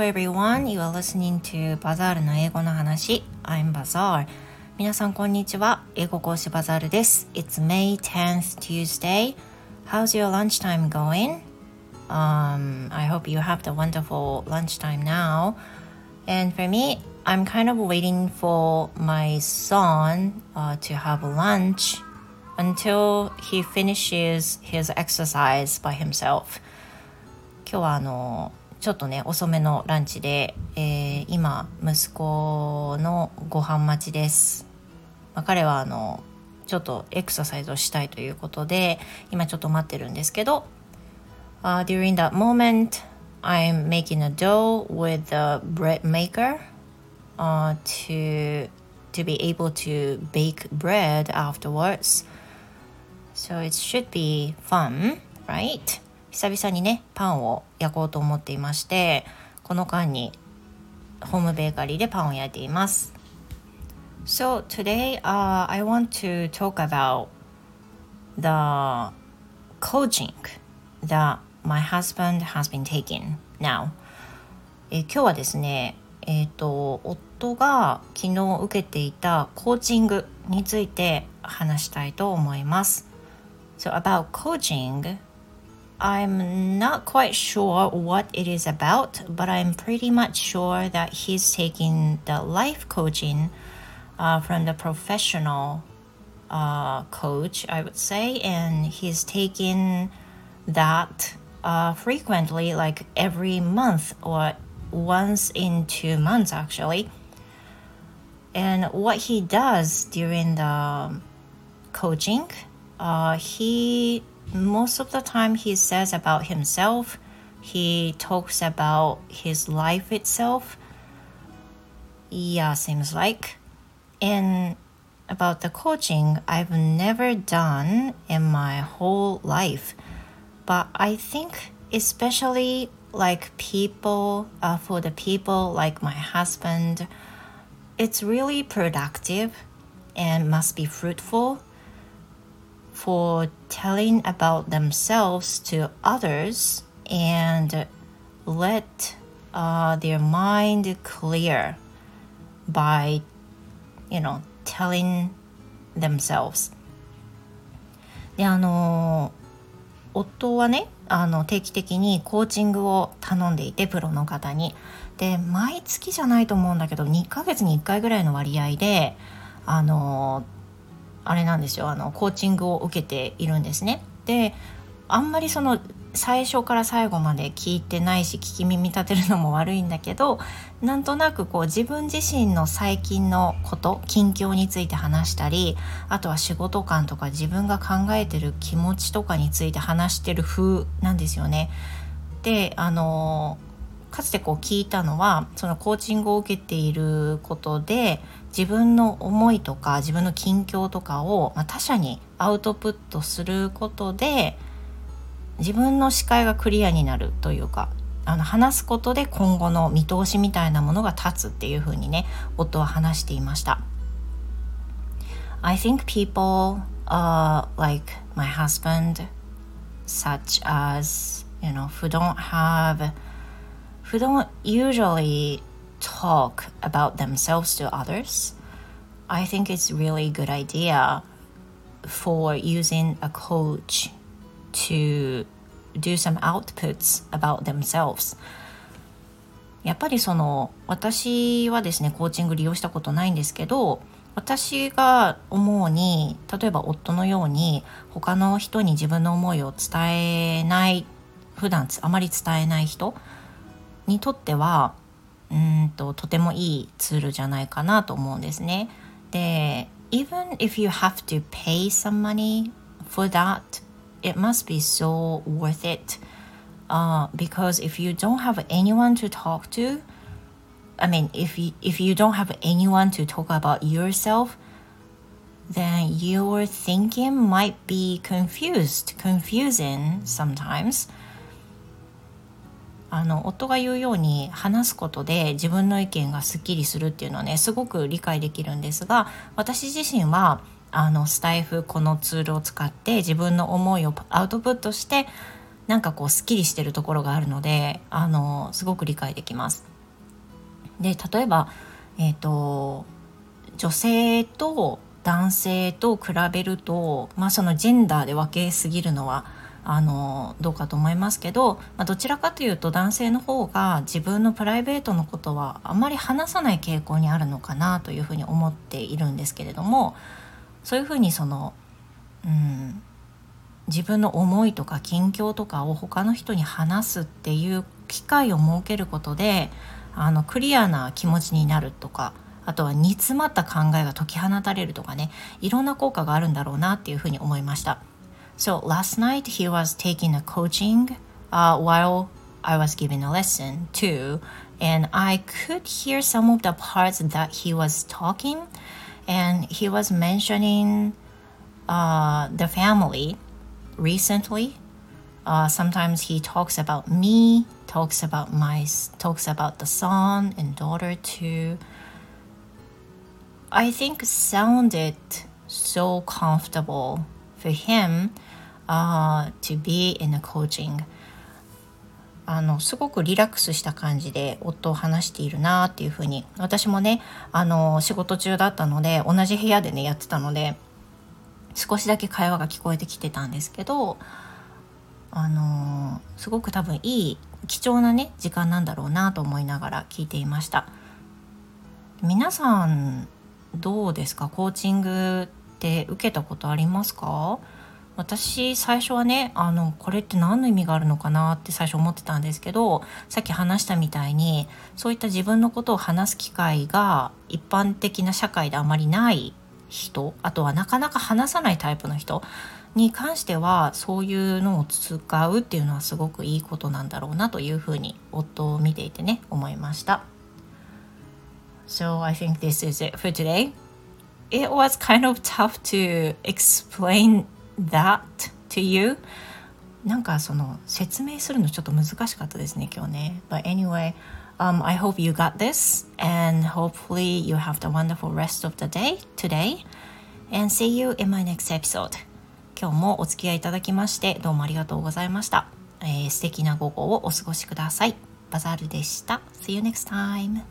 everyone, you are listening to バザールの英語の話 I'm Bazaar 皆さんこんにちは英語講師バザールです It's May 10th Tuesday How's your lunchtime going? Um, I hope you have the wonderful lunchtime now and for me I'm kind of waiting for my son uh, to have lunch until he finishes his exercise by himself 今日はあの ちょっとね遅めのランチで、えー、今息子のご飯待ちです、まあ、彼はあのちょっとエクササイズをしたいということで今ちょっと待ってるんですけど、uh, During that moment I'm making a dough with the bread maker uh, to to be able to bake bread afterwards so it should be fun right 久々にねパンを焼こうと思っていましてこの間にホームベーカリーでパンを焼いています So today、uh, I want to talk about the coaching that my husband has been taking now え今日はですねえっ、ー、と夫が昨日受けていたコーチングについて話したいと思います So about coaching I'm not quite sure what it is about, but I'm pretty much sure that he's taking the life coaching uh, from the professional uh, coach, I would say, and he's taking that uh, frequently, like every month or once in two months, actually. And what he does during the coaching, uh, he most of the time he says about himself he talks about his life itself. Yeah seems like. And about the coaching i've never done in my whole life. But i think especially like people uh, for the people like my husband it's really productive and must be fruitful for telling about themselves to others and let uh, their mind clear by, you know, telling themselves. で、あの、夫はね、あの定期的にコーチングを頼んでいてプロの方にで毎月じゃないと思うんだけど2ヶ月に1回ぐらいの割合であのあれなんですよあのコーチングを受けているんですね。であんまりその最初から最後まで聞いてないし聞き耳立てるのも悪いんだけどなんとなくこう自分自身の最近のこと近況について話したりあとは仕事観とか自分が考えてる気持ちとかについて話してる風なんですよね。であのかつてこう聞いたのはそのコーチングを受けていることで自分の思いとか自分の近況とかを、まあ、他者にアウトプットすることで自分の視界がクリアになるというかあの話すことで今後の見通しみたいなものが立つっていうふうにね夫は話していました。I think people uh, like my husband such as you know who don't have who don't usually talk about themselves to others, I think it's really good idea for using a coach to do some outputs about themselves. やっぱりその私はですねコーチング利用したことないんですけど私が思うに例えば夫のように他の人に自分の思いを伝えない普段あまり伝えない人にとってはうんととてもいいツールじゃないかなと思うんですね。で、even if you have to pay some money for that, it must be so worth it. Uh, because if you don't have anyone to talk to, I mean, if you, if you don't have anyone to talk about yourself, then your thinking might be confused, confusing sometimes. あの夫が言うように話すことで自分の意見がすっきりするっていうのはねすごく理解できるんですが私自身はあのスタイフこのツールを使って自分の思いをアウトプットしてなんかこうすっきりしてるところがあるのであのすごく理解できます。で例えば、えーと、女性と男性と比べると、まあ、そのジェンダーで分けすぎるのはあのどうかと思いますけど、まあ、どちらかというと男性の方が自分のプライベートのことはあまり話さない傾向にあるのかなというふうに思っているんですけれどもそういうふうにその、うん、自分の思いとか近況とかを他の人に話すっていう機会を設けることであのクリアな気持ちになるとかあとは煮詰まった考えが解き放たれるとかねいろんな効果があるんだろうなっていうふうに思いました。So last night he was taking a coaching uh, while I was giving a lesson too, and I could hear some of the parts that he was talking, and he was mentioning uh, the family recently. Uh, sometimes he talks about me, talks about my, talks about the son and daughter too. I think sounded so comfortable for him uh, to be in a coaching. あのすごくリラックスした感じで夫を話しているなっていうふうに。私もねあの仕事中だったので同じ部屋でねやってたので少しだけ会話が聞こえてきてたんですけどあのすごく多分いい貴重なね時間なんだろうなと思いながら聞いていました。皆さんどうですか？コーチングって受けたことありますか？私最初はねあのこれって何の意味があるのかなって最初思ってたんですけどさっき話したみたいにそういった自分のことを話す機会が一般的な社会であまりない人あとはなかなか話さないタイプの人に関してはそういうのを使うっていうのはすごくいいことなんだろうなというふうに夫を見ていてね思いました。So I think this is it for today. It was kind of tough to explain that to you なんかその説明するのちょっと難しかったですね今日ね But anyway um, I hope you got this and hopefully you have the wonderful rest of the day today and see you in my next episode 今日もお付き合いいただきましてどうもありがとうございました、えー、素敵な午後をお過ごしくださいバザールでした See you next time